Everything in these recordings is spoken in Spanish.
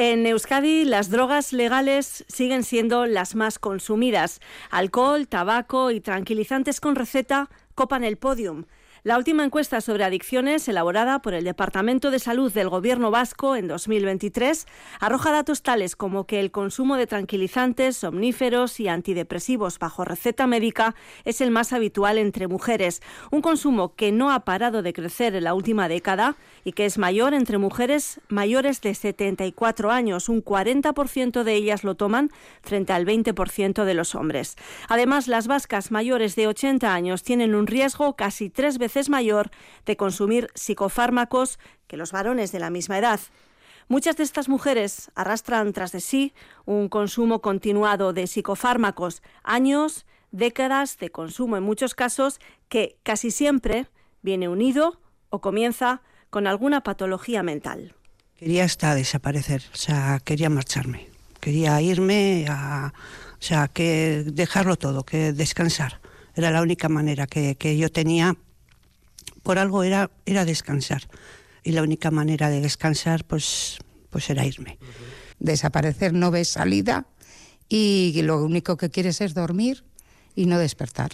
En Euskadi las drogas legales siguen siendo las más consumidas. Alcohol, tabaco y tranquilizantes con receta copan el podium. La última encuesta sobre adicciones, elaborada por el Departamento de Salud del Gobierno vasco en 2023, arroja datos tales como que el consumo de tranquilizantes, somníferos y antidepresivos bajo receta médica es el más habitual entre mujeres, un consumo que no ha parado de crecer en la última década y que es mayor entre mujeres mayores de 74 años. Un 40% de ellas lo toman frente al 20% de los hombres. Además, las vascas mayores de 80 años tienen un riesgo casi tres veces es mayor de consumir psicofármacos que los varones de la misma edad. Muchas de estas mujeres arrastran tras de sí un consumo continuado de psicofármacos, años, décadas de consumo en muchos casos que casi siempre viene unido o comienza con alguna patología mental. Quería hasta desaparecer, o sea, quería marcharme, quería irme a, o sea, que dejarlo todo, que descansar. Era la única manera que, que yo tenía por algo era, era descansar. Y la única manera de descansar, pues, pues era irme. Desaparecer no ves salida y lo único que quieres es dormir y no despertar.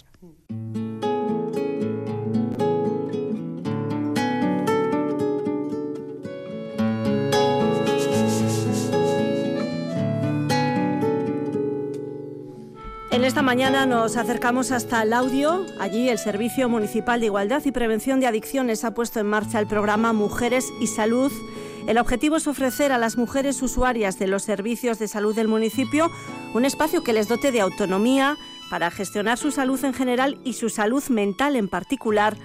Esta mañana nos acercamos hasta el audio. Allí el Servicio Municipal de Igualdad y Prevención de Adicciones ha puesto en marcha el programa Mujeres y Salud. El objetivo es ofrecer a las mujeres usuarias de los servicios de salud del municipio un espacio que les dote de autonomía para gestionar su salud en general y su salud mental en particular,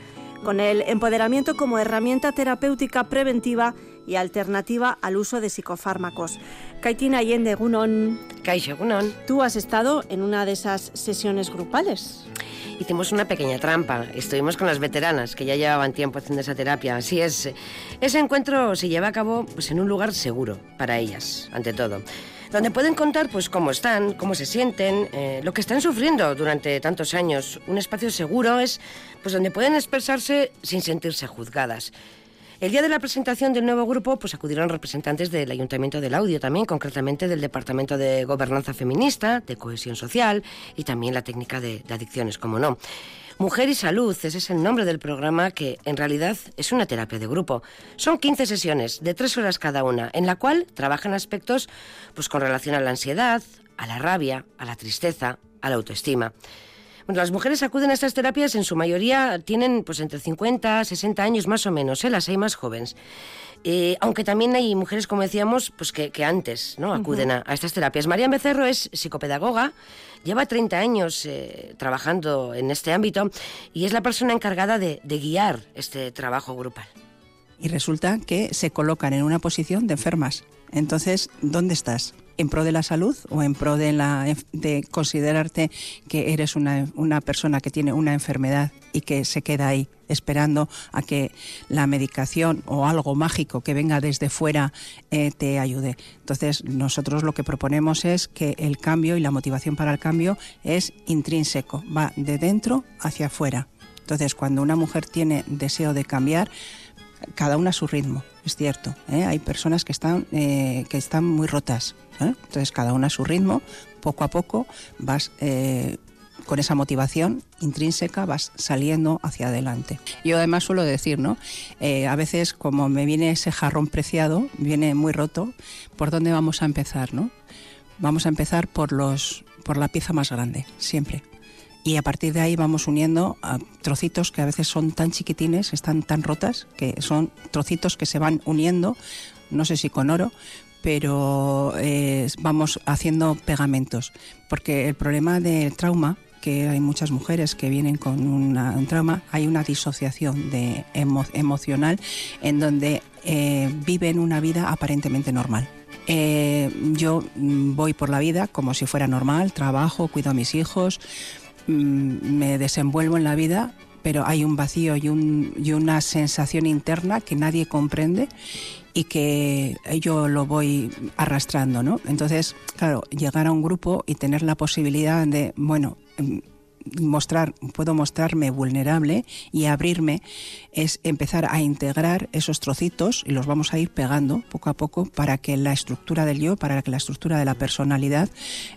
con el empoderamiento como herramienta terapéutica preventiva y alternativa al uso de psicofármacos. Kaitina Allende, Gunon. Kaixo, Gunon. Tú has estado en una de esas sesiones grupales. Hicimos una pequeña trampa. Estuvimos con las veteranas que ya llevaban tiempo haciendo esa terapia. Así es. Ese encuentro se lleva a cabo pues, en un lugar seguro para ellas, ante todo donde pueden contar pues cómo están, cómo se sienten, eh, lo que están sufriendo durante tantos años. Un espacio seguro es pues donde pueden expresarse sin sentirse juzgadas. El día de la presentación del nuevo grupo, pues acudieron representantes del Ayuntamiento del Audio también, concretamente del Departamento de Gobernanza Feminista, de Cohesión Social y también la técnica de, adicciones, como no. Mujer y Salud, ese es el nombre del programa que en realidad es una terapia de grupo. Son 15 sesiones de tres horas cada una, en la cual trabajan aspectos pues, con relación a la ansiedad, a la rabia, a la tristeza, a la autoestima las mujeres acuden a estas terapias, en su mayoría tienen pues entre 50 60 años más o menos, ¿eh? las hay más jóvenes. Eh, aunque también hay mujeres, como decíamos, pues que, antes ¿no? acuden a, estas terapias. María Becerro es psicopedagoga, lleva 30 años eh, trabajando en este ámbito y es la persona encargada de guiar este trabajo grupal. Y resulta que se colocan en una posición de enfermas. Entonces, ¿dónde estás? En pro de la salud o en pro de, la, de considerarte que eres una, una persona que tiene una enfermedad y que se queda ahí esperando a que la medicación o algo mágico que venga desde fuera eh, te ayude. Entonces, nosotros lo que proponemos es que el cambio y la motivación para el cambio es intrínseco, va de dentro hacia afuera. Entonces, cuando una mujer tiene deseo de cambiar, cada una a su ritmo, es cierto. ¿eh? Hay personas que están, eh, que están muy rotas. ¿Eh? Entonces, cada una a su ritmo, poco a poco vas con esa motivación intrínseca vas saliendo hacia adelante. Yo además suelo decir, ¿no? a veces como me viene ese jarrón preciado, viene muy roto, ¿por dónde vamos a empezar, no? Vamos a empezar por los por la pieza más grande, siempre y a partir de ahí vamos uniendo trocitos que a veces son tan chiquitines, están tan rotas, que son trocitos que se van uniendo, no sé si con oro, pero eh, vamos haciendo pegamentos, porque el problema del trauma que hay muchas mujeres que vienen con un trauma, hay una disociación de emocional en donde eh, viven una vida aparentemente normal. Eh, yo mm, voy por la vida como si fuera normal, trabajo, cuido a mis hijos, Mm, me desenvuelvo en la vida, pero hay un vacío y, una sensación interna que nadie comprende y que yo lo voy arrastrando, ¿no? Entonces, claro, llegar a un grupo y tener la posibilidad de, bueno, mm, mostrar, puedo mostrarme vulnerable y abrirme es empezar a integrar esos trocitos y los vamos a ir pegando poco a poco para que la estructura del yo, para que la estructura de la personalidad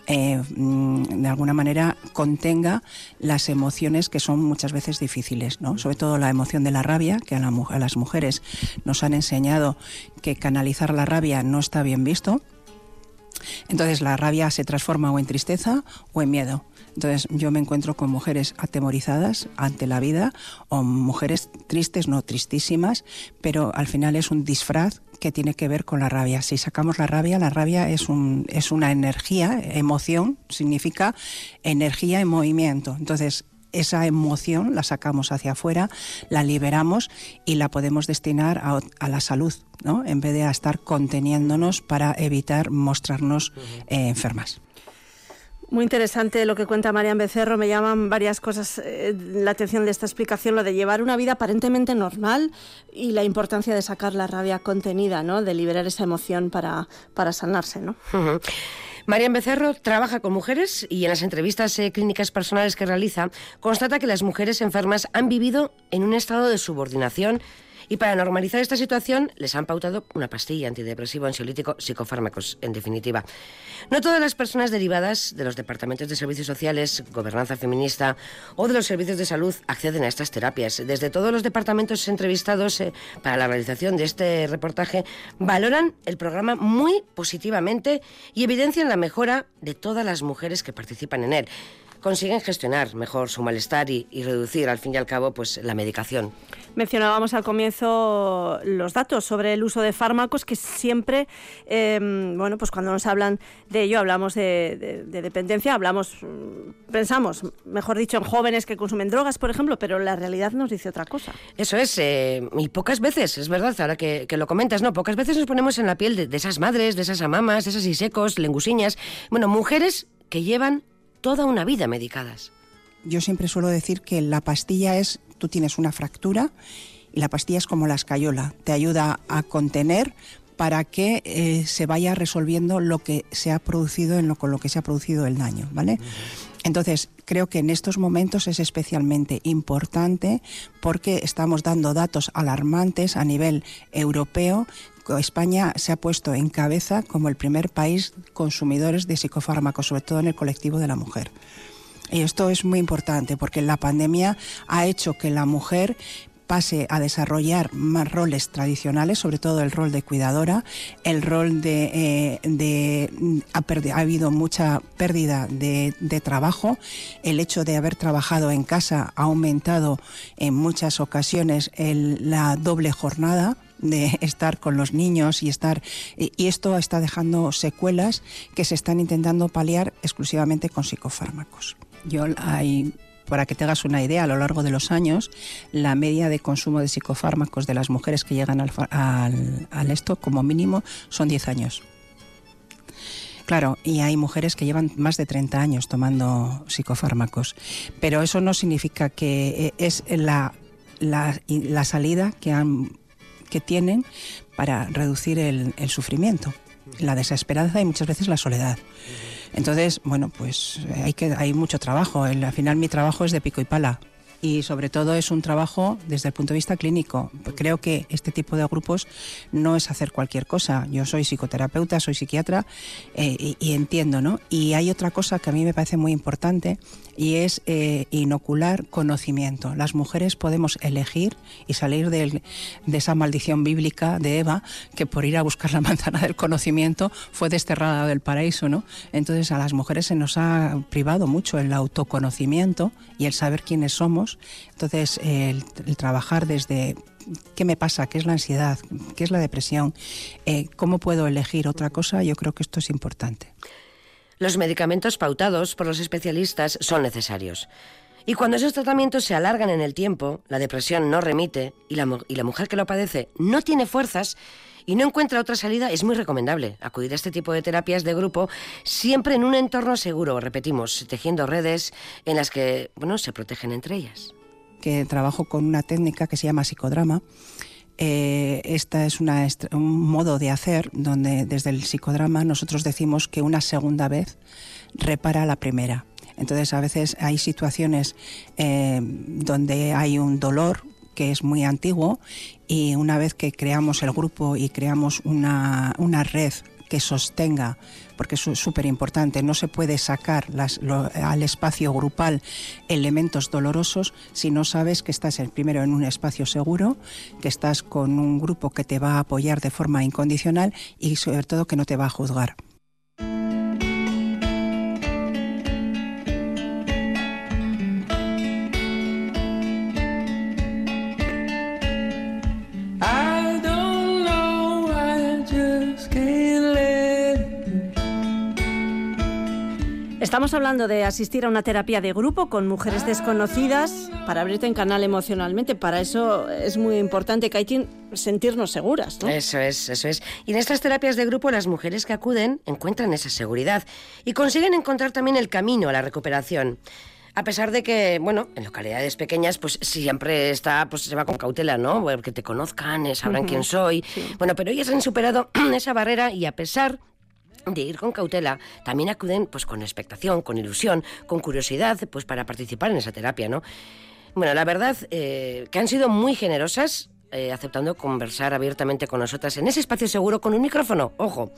eh, mm, de alguna manera contenga las emociones que son muchas veces difíciles, ¿no? Sobre todo la emoción de la rabia, que a, a las mujeres nos han enseñado que canalizar la rabia no está bien visto. Entonces la rabia se transforma o en tristeza o en miedo. Entonces yo me encuentro con mujeres atemorizadas ante la vida o mujeres tristes, no tristísimas, pero al final es un disfraz que tiene que ver con la rabia. Si sacamos la rabia, la rabia es, un, es una energía, emoción, significa energía en movimiento. Entonces esa emoción la sacamos hacia afuera, la liberamos y la podemos destinar a, la salud, ¿no? en vez de a estar conteniéndonos para evitar mostrarnos eh, enfermas. Muy interesante lo que cuenta Marian Becerro. Me llaman varias cosas eh, la atención de esta explicación, lo de llevar una vida aparentemente normal y la importancia de sacar la rabia contenida, ¿no? de liberar esa emoción para, para sanarse. ¿no? Marian Becerro trabaja con mujeres y en las entrevistas eh, clínicas personales que realiza constata que las mujeres enfermas han vivido en un estado de subordinación y para normalizar esta situación les han pautado una pastilla antidepresivo, ansiolítico, psicofármacos, en definitiva. No todas las personas derivadas de los departamentos de servicios sociales, gobernanza feminista o de los servicios de salud acceden a estas terapias. Desde todos los departamentos entrevistados eh, para la realización de este reportaje valoran el programa muy positivamente y evidencian la mejora de todas las mujeres que participan en él consiguen gestionar mejor su malestar y, reducir, al fin y al cabo, pues la medicación. Mencionábamos al comienzo los datos sobre el uso de fármacos que siempre, em, bueno, pues cuando nos hablan de ello, hablamos de, dependencia, hablamos, mm, pensamos, mejor dicho, en jóvenes que consumen drogas, por ejemplo, pero la realidad nos dice otra cosa. Eso es, eh, y pocas veces, es verdad, ahora que, lo comentas, ¿no? Pocas veces nos ponemos en la piel de, de esas madres, de esas amamas, de esas isecos, lengusiñas, bueno, mujeres que llevan toda una vida medicadas. Yo siempre suelo decir que la pastilla es, tú tienes una fractura y la pastilla es como la escayola, te ayuda a contener para que eh, se vaya resolviendo lo que se ha producido en lo, con lo que se ha producido el daño, ¿vale? Entonces, creo que en estos momentos es especialmente importante porque estamos dando datos alarmantes a nivel europeo España se ha puesto en cabeza como el primer país consumidores de psicofármacos, sobre todo en el colectivo de la mujer. Y esto es muy importante porque la pandemia ha hecho que la mujer pase a desarrollar más roles tradicionales, sobre todo el rol de cuidadora, el rol de... Eh, ha, habido mucha pérdida de, trabajo, el hecho de haber trabajado en casa ha aumentado en muchas ocasiones la doble jornada, de estar con los niños y estar y esto está dejando secuelas que se están intentando paliar exclusivamente con psicofármacos. Yo hay para que te hagas una idea, a lo largo de los años, la media de consumo de psicofármacos de las mujeres que llegan al, al, esto, como mínimo, son 10 años. Claro, y hay mujeres que llevan más de 30 años tomando psicofármacos, pero eso no significa que eh, es la, la, la salida que han que tienen para reducir el, sufrimiento, la desesperanza y muchas veces la soledad. Entonces, bueno, pues hay, que, hay mucho trabajo. al final mi trabajo es de pico y pala y sobre todo es un trabajo desde el punto de vista clínico. Creo que este tipo de grupos no es hacer cualquier cosa. Yo soy psicoterapeuta, soy psiquiatra eh, y, entiendo, ¿no? Y hay otra cosa que a mí me parece muy importante y es eh, inocular conocimiento. Las mujeres podemos elegir y salir de, de esa maldición bíblica de Eva que por ir a buscar la manzana del conocimiento fue desterrada del paraíso, ¿no? Entonces a las mujeres se nos ha privado mucho el autoconocimiento y el saber quiénes somos entonces, el, trabajar desde qué me pasa, qué es la ansiedad, qué es la depresión, eh, cómo puedo elegir otra cosa, yo creo que esto es importante. Los medicamentos pautados por los especialistas son necesarios. Y cuando esos tratamientos se alargan en el tiempo, la depresión no remite y la, mujer que lo padece no tiene fuerzas, y no encuentra otra salida, es muy recomendable acudir a este tipo de terapias de grupo siempre en un entorno seguro, repetimos, tejiendo redes en las que bueno, se protegen entre ellas. Que trabajo con una técnica que se llama psicodrama. Eh, esta es un modo de hacer donde desde el psicodrama nosotros decimos que una segunda vez repara la primera. Entonces a veces hay situaciones eh, donde hay un dolor que es muy antiguo y una vez que creamos el grupo y creamos una, una red que sostenga, porque es súper importante, no se puede sacar al espacio grupal elementos dolorosos si no sabes que estás primero en un espacio seguro, que estás con un grupo que te va a apoyar de forma incondicional y sobre todo que no te va a juzgar. Estamos hablando de asistir a una terapia de grupo con mujeres desconocidas para abrirte en canal emocionalmente. Para eso es muy importante, que sentirnos seguras. ¿no? Eso es, eso es. Y en estas terapias de grupo las mujeres que acuden encuentran esa seguridad y consiguen encontrar también el camino a la recuperación. A pesar de que, bueno, en localidades pequeñas, pues siempre está, pues se va con cautela, ¿no? Porque te conozcan, eh, sabrán quién soy. Bueno, pero ellas han superado esa barrera y a pesar de ir con cautela, también acuden pues con expectación, con ilusión, con curiosidad, pues para participar en esa terapia, ¿no? Bueno, la verdad eh, que han sido muy generosas eh, aceptando conversar abiertamente con nosotras en ese espacio seguro con un micrófono. Ojo,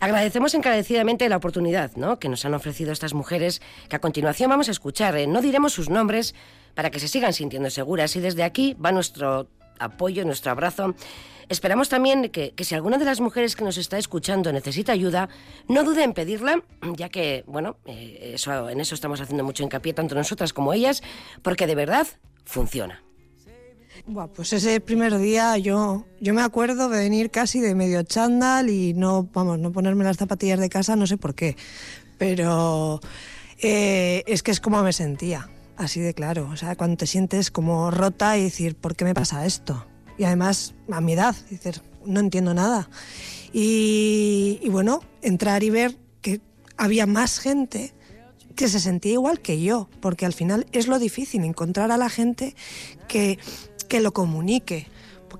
agradecemos encarecidamente la oportunidad ¿no? que nos han ofrecido estas mujeres que a continuación vamos a escuchar. ¿eh? No diremos sus nombres para que se sigan sintiendo seguras y desde aquí va nuestro apoyo, nuestro abrazo. Esperamos también que, si alguna de las mujeres que nos está escuchando necesita ayuda, no dude en pedirla, ya que, bueno, eh, eso, en eso estamos haciendo mucho hincapié, tanto nosotras como ellas, porque de verdad funciona. Buah, pues ese primer día yo, yo me acuerdo de venir casi de medio chándal y no, vamos, no ponerme las zapatillas de casa, no sé por qué, pero eh, es que es como me sentía, así de claro, o sea, cuando te sientes como rota y decir, ¿por qué me pasa esto? y además a mi edad, dices, no entiendo nada. Y, bueno, entrar y ver que había más gente que se sentía igual que yo, porque al final es lo difícil, encontrar a la gente que, que lo comunique,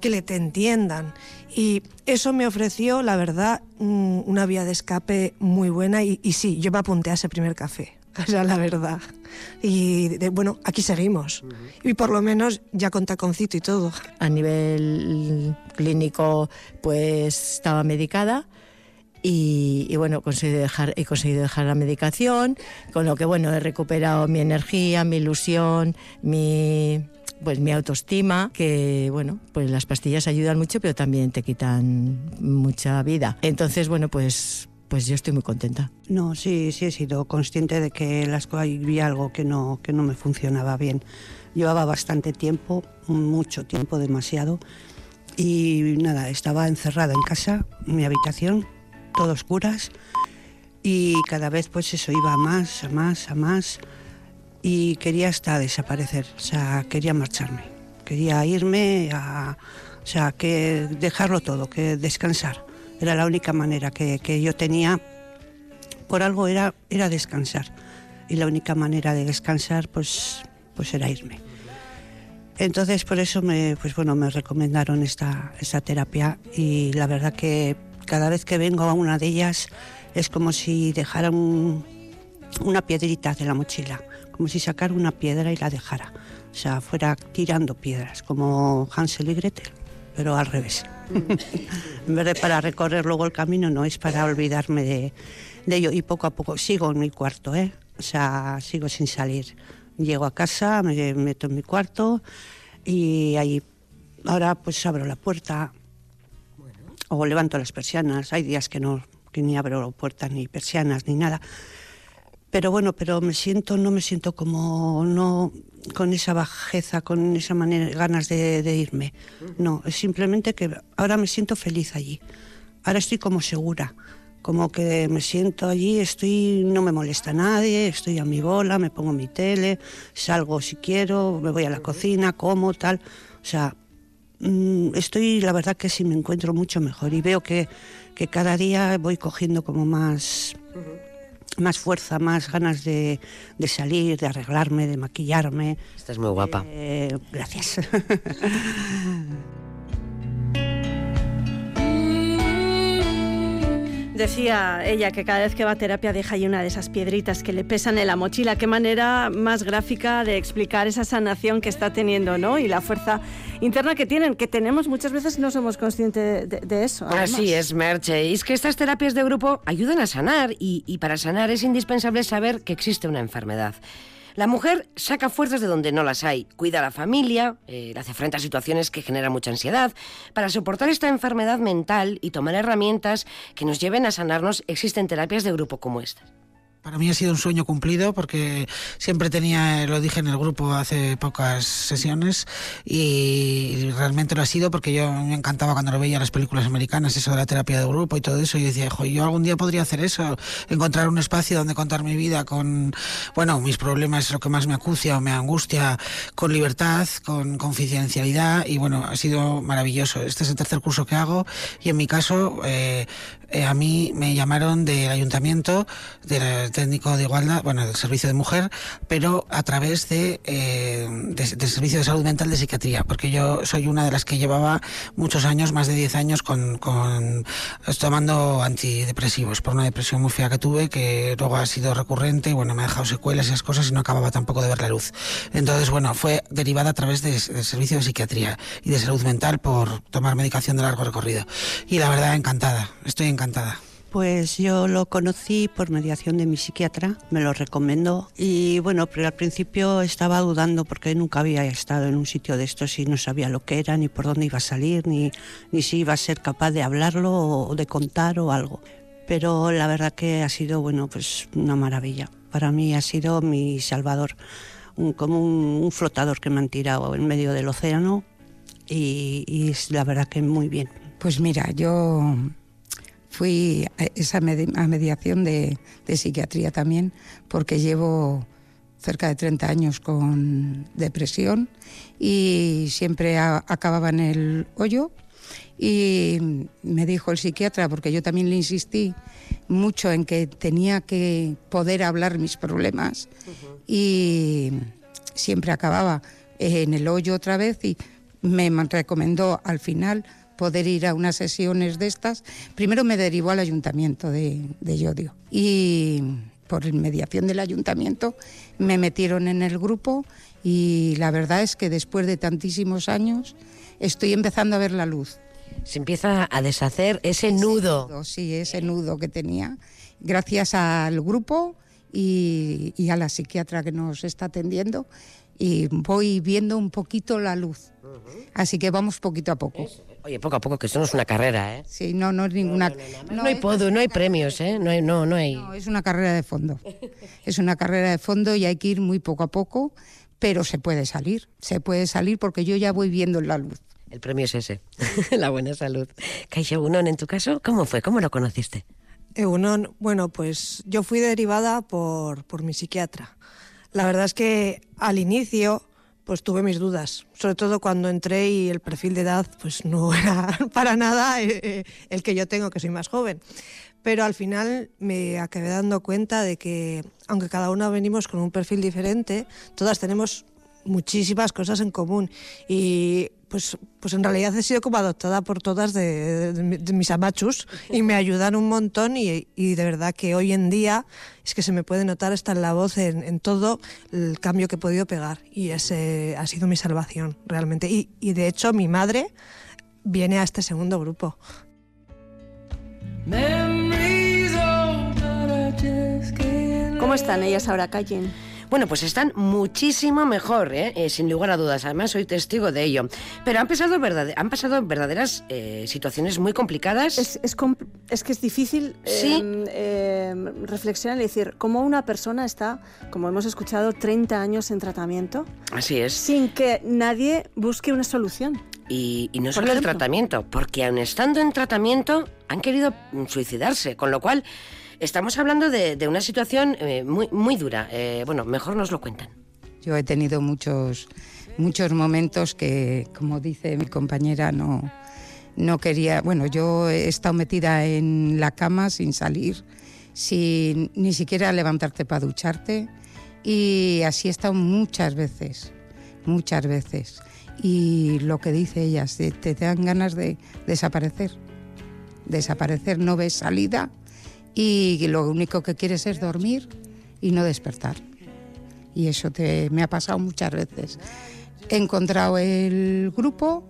que le te entiendan. Y eso me ofreció, la verdad, una vía de escape muy buena y, y sí, yo me apunté a ese primer café. sea, la verdad. Y bueno, aquí seguimos. Y por lo menos ya con taconcito y todo. A nivel clínico, pues estaba medicada. Y, bueno, conseguí dejar, he conseguido dejar la medicación, con lo que bueno, he recuperado mi energía, mi ilusión, mi, pues mi autoestima, que bueno, pues las pastillas ayudan mucho, pero también te quitan mucha vida. Entonces, bueno, pues pues yo estoy muy contenta. No, sí, sí he sido consciente de que las había algo que no, que no me funcionaba bien. Llevaba bastante tiempo, mucho tiempo, demasiado, y nada, estaba encerrada en casa, mi habitación, todo oscuras, y cada vez pues eso iba a más, a más, a más, y quería hasta desaparecer, o sea, quería marcharme, quería irme o sea, que dejarlo todo, que descansar. Era la única manera que, yo tenía, por algo era, era descansar. Y la única manera de descansar pues, pues era irme. Entonces por eso me, pues bueno, me recomendaron esta, esta terapia y la verdad que cada vez que vengo a una de ellas es como si dejara una piedrita de la mochila, como si sacara una piedra y la dejara. O sea, fuera tirando piedras, como Hansel y Gretel, pero al revés. en vez de para recorrer luego el camino, no, es para olvidarme de, ello. Y poco a poco sigo en mi cuarto, ¿eh? O sea, sigo sin salir. Llego a casa, me meto en mi cuarto y ahí ahora pues abro la puerta o levanto las persianas. Hay días que no, que ni abro puertas ni persianas ni nada. Pero bueno, pero me siento, no me siento como no con esa bajeza, con esa manera, ganas de, irme. No, es simplemente que ahora me siento feliz allí. Ahora estoy como segura, como que me siento allí, estoy, no me molesta nadie, estoy a mi bola, me pongo mi tele, salgo si quiero, me voy a la cocina, como tal. O sea, mm, estoy, la verdad que sí me encuentro mucho mejor y veo que, que cada día voy cogiendo como más más fuerza, más ganas de, salir, de arreglarme, de maquillarme. Estás muy guapa. Eh, gracias. Decía ella que cada vez que va a terapia deja ahí una de esas piedritas que le pesan en la mochila. Qué manera más gráfica de explicar esa sanación que está teniendo, ¿no? Y la fuerza interna que tienen, que tenemos muchas veces no somos conscientes de, eso. Así es, Merche. Y es que estas terapias de grupo ayudan a sanar y, y para sanar es indispensable saber que existe una enfermedad. La mujer saca fuerzas de donde no las hay, cuida a la familia, eh, hace frente a situaciones que generan mucha ansiedad. Para soportar esta enfermedad mental y tomar herramientas que nos lleven a sanarnos, existen terapias de grupo como esta. Para mí ha sido un sueño cumplido porque siempre tenía, lo dije en el grupo hace pocas sesiones y realmente lo ha sido porque yo me encantaba cuando lo veía las películas americanas, eso de la terapia de grupo y todo eso. Y decía, yo algún día podría hacer eso, encontrar un espacio donde contar mi vida con, bueno, mis problemas, lo que más me acucia o me angustia, con libertad, con confidencialidad y bueno, ha sido maravilloso. Este es el tercer curso que hago y en mi caso eh, eh, a mí me llamaron del ayuntamiento, del técnico de igualdad, bueno, del servicio de mujer, pero a través de, eh, del servicio de salud mental de psiquiatría, porque yo soy una de las que llevaba muchos años, más de 10 años, con, con tomando antidepresivos por una depresión muy fea que tuve, que luego ha sido recurrente, bueno, me ha dejado secuelas y esas cosas y no acababa tampoco de ver la luz. Entonces, bueno, fue derivada a través del servicio de psiquiatría y de salud mental por tomar medicación de largo recorrido. Y la verdad, encantada, estoy encantada pues yo lo conocí por mediación de mi psiquiatra, me lo recomendó y bueno, pero al principio estaba dudando porque nunca había estado en un sitio de estos y no sabía lo que era, ni por dónde iba a salir, ni, ni si iba a ser capaz de hablarlo o de contar o algo. Pero la verdad que ha sido, bueno, pues una maravilla. Para mí ha sido mi salvador, un, como un, flotador que me han tirado en medio del océano y, y es la verdad que muy bien. Pues mira, yo fui a esa mediación de, psiquiatría también, porque llevo cerca de 30 años con depresión y siempre acababa en el hoyo. Y me dijo el psiquiatra, porque yo también le insistí mucho en que tenía que poder hablar mis problemas y siempre acababa en el hoyo otra vez y me recomendó al final poder ir a unas sesiones de estas, primero me derivó al ayuntamiento de, de Yodio y por mediación del ayuntamiento me metieron en el grupo y la verdad es que después de tantísimos años estoy empezando a ver la luz. Se empieza a deshacer ese, nudo. Sí, ese nudo que tenía. Gracias al grupo y, y, a la psiquiatra que nos está atendiendo y voy viendo un poquito la luz. Así que vamos poquito a poco. Oye, poco a poco, que esto no es una carrera, ¿eh? Sí, no, no es ninguna... No, hay podio, no hay premios, ¿eh? No, hay, no, no hay... No, es una carrera de fondo. Es una carrera de fondo y hay que ir muy poco a poco, pero se puede salir. Se puede salir porque yo ya voy viendo la luz. El premio es ese, la buena salud. Caixa Unón, en tu caso, ¿cómo fue? ¿Cómo lo conociste? Egunon, bueno, pues yo fui derivada por, por mi psiquiatra. La verdad es que al inicio pues tuve mis dudas, sobre todo cuando entré y el perfil de edad pues no era para nada eh, eh, el que yo tengo, que soy más joven. Pero al final me acabé dando cuenta de que, aunque cada una venimos con un perfil diferente, todas tenemos muchísimas cosas en común y pues, pues en realidad he sido como adoptada por todas de, mis amachus y me ayudan un montón y, y, de verdad que hoy en día es que se me puede notar hasta en la voz en, en todo el cambio que he podido pegar y ese ha sido mi salvación realmente y, y de hecho mi madre viene a este segundo grupo. ¿Cómo están ellas ahora, Cayen? Bueno, pues están muchísimo mejor, ¿eh? Eh, sin lugar a dudas. Además, soy testigo de ello. Pero han pasado, han pasado verdaderas eh, situaciones muy complicadas. Es, que es difícil em, em, reflexionar y decir cómo una persona está, como hemos escuchado, 30 años en tratamiento. Así es. Sin que nadie busque una solución. Y, no solo el tratamiento, porque aun estando en tratamiento han querido suicidarse, con lo cual Estamos hablando de, una situación eh, muy, muy dura. Eh, bueno, mejor nos lo cuentan. Yo he tenido muchos, muchos momentos que, como dice mi compañera, no, no quería. Bueno, yo he estado metida en la cama sin salir, sin ni siquiera levantarte para ducharte. Y así he estado muchas veces, muchas veces. Y lo que dice ella, te, te dan ganas de desaparecer. Desaparecer, no ves salida y lo único que quieres es dormir y no despertar. Y eso te, me ha pasado muchas veces. He encontrado el grupo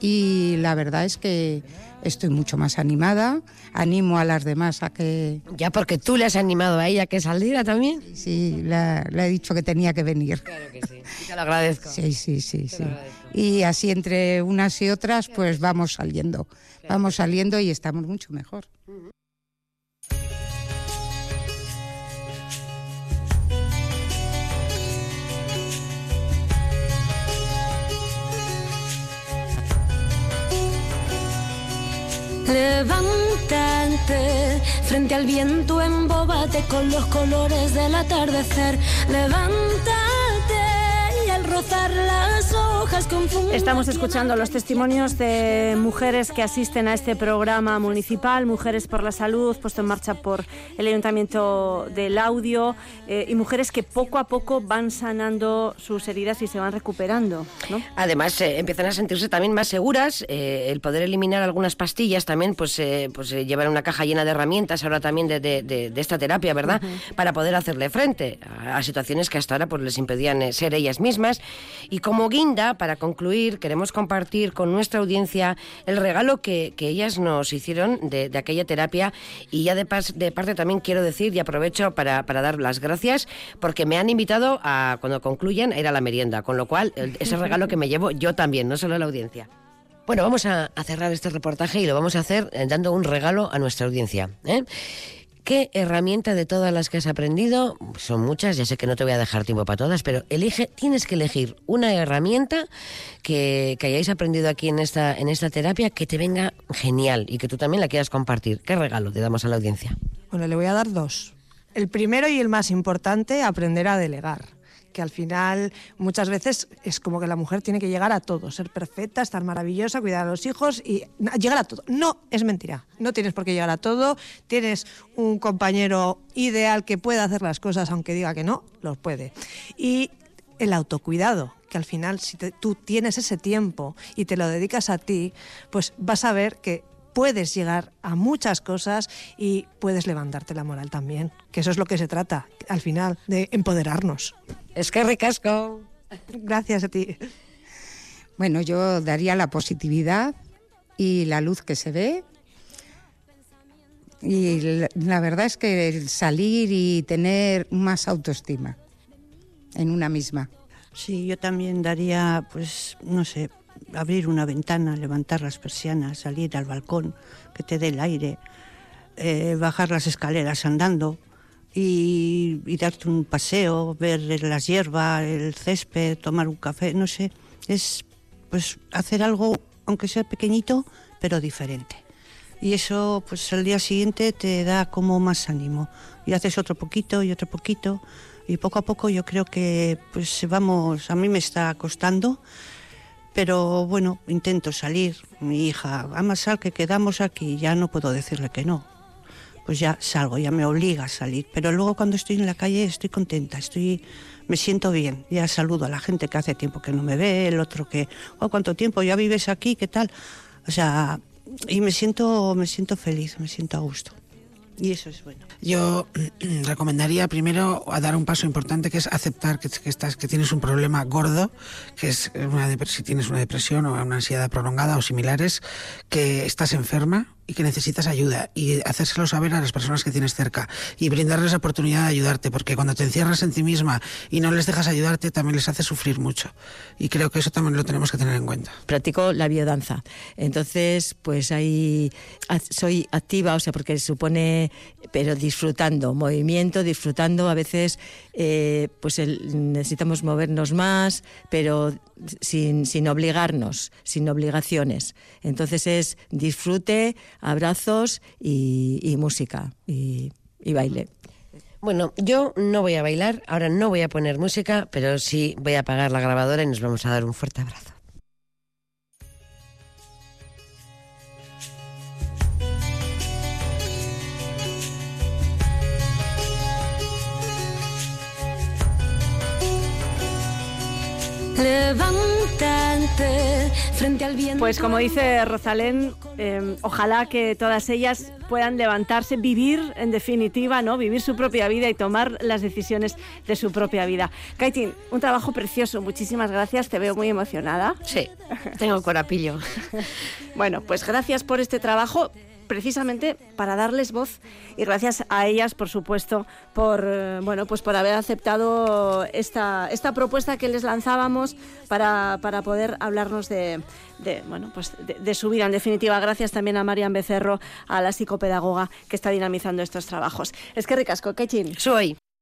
y la verdad es que estoy mucho más animada. Animo a las demás a que... Ya porque tú le has animado a ella que saliera también. Sí, le, he dicho que tenía que venir. Claro que sí. te lo agradezco. Sí, sí, sí. sí. Y así entre unas y otras pues vamos saliendo. Vamos saliendo y estamos mucho mejor. Levántate frente al viento, embóbate con los colores del atardecer. Levántate rozar las hojas Estamos escuchando los testimonios de mujeres que asisten a este programa municipal, Mujeres por la Salud, puesto en marcha por el Ayuntamiento del Audio, eh, y mujeres que poco a poco van sanando sus heridas y se van recuperando. ¿no? Además, eh, empiezan a sentirse también más seguras, eh, el poder eliminar algunas pastillas también, pues, pues llevar una caja llena de herramientas ahora también de, esta terapia, ¿verdad? Para poder hacerle frente a, situaciones que hasta ahora pues, les impedían ser ellas mismas. Y como guinda, para concluir, queremos compartir con nuestra audiencia el regalo que, ellas nos hicieron de, aquella terapia y ya de, de, parte también quiero decir y aprovecho para, dar las gracias porque me han invitado a, cuando concluyan, a ir a la merienda, con lo cual ese regalo que me llevo yo también, no solo la audiencia. Bueno, vamos a, cerrar este reportaje y lo vamos a hacer eh, dando un regalo a nuestra audiencia. ¿eh? ¿Qué herramienta de todas las que has aprendido? Son muchas, ya sé que no te voy a dejar tiempo para todas, pero elige, tienes que elegir una herramienta que, hayáis aprendido aquí en esta, en esta terapia que te venga genial y que tú también la quieras compartir. ¿Qué regalo te damos a la audiencia? Bueno, le voy a dar dos. El primero y el más importante, aprender a delegar que al final muchas veces es como que la mujer tiene que llegar a todo, ser perfecta, estar maravillosa, cuidar a los hijos y llegar a todo. No, es mentira. No tienes por qué llegar a todo. Tienes un compañero ideal que pueda hacer las cosas, aunque diga que no, los puede. Y el autocuidado, que al final si tú tienes ese tiempo y te lo dedicas a ti, pues vas a ver que puedes llegar a muchas cosas y puedes levantarte la moral también, que eso es lo que se trata al final, de empoderarnos. Es que ricasco. Gracias a ti. Bueno, yo daría la positividad y la luz que se ve. Y la, verdad es que salir y tener más autoestima en una misma. Sí, yo también daría, pues, no sé, abrir una ventana, levantar las persianas, salir al balcón, que te dé el aire, eh, bajar las escaleras andando, y, darte un paseo, ver las hierbas, el césped, tomar un café, no sé, es pues hacer algo, aunque sea pequeñito, pero diferente. Y eso, pues al día siguiente te da como más ánimo. Y haces otro poquito y otro poquito. Y poco a poco yo creo que, pues vamos, a mí me está costando, pero bueno, intento salir. Mi hija, ama sal que quedamos aquí, ya no puedo decirle que no pues ya salgo, ya me obliga a salir. Pero luego cuando estoy en la calle estoy contenta, estoy, me siento bien. Ya saludo a la gente que hace tiempo que no me ve, el otro que, oh, ¿cuánto tiempo? ¿Ya vives aquí? ¿Qué tal? O sea, y me siento, me siento feliz, me siento a gusto. Y eso es bueno. Yo recomendaría primero a dar un paso importante que es aceptar que, estás, que tienes un problema gordo, que es una, si tienes una depresión o una ansiedad prolongada o similares, que estás enferma y que necesitas ayuda y hacérselo saber a las personas que tienes cerca y brindarles la oportunidad de ayudarte, porque cuando te encierras en ti misma y no les dejas ayudarte, también les hace sufrir mucho. Y creo que eso también lo tenemos que tener en cuenta. Practico la biodanza. Entonces, pues ahí soy activa, o sea, porque supone, pero disfrutando, movimiento, disfrutando. A veces, eh, pues necesitamos movernos más, pero sin, sin obligarnos, sin obligaciones. Entonces es disfrute, abrazos y, música y, y baile. Bueno, yo no voy a bailar, ahora no voy a poner música, pero sí voy a apagar la grabadora y nos vamos a dar un fuerte abrazo. Levántate frente al viento. Pues como dice Rosalén, eh, ojalá que todas ellas puedan levantarse, vivir en definitiva, ¿no? Vivir su propia vida y tomar las decisiones de su propia vida. Kaitin, un trabajo precioso, muchísimas gracias, te veo muy emocionada. Sí, tengo corapillo. bueno, pues gracias por este trabajo precisamente para darles voz y gracias a ellas, por supuesto, por eh, bueno, pues por haber aceptado esta, esta propuesta que les lanzábamos para, para poder hablarnos de, bueno, pues de, de, su vida. En definitiva, gracias también a Marian Becerro, a la psicopedagoga que está dinamizando estos trabajos. Es que ricasco, Kechin. Soy.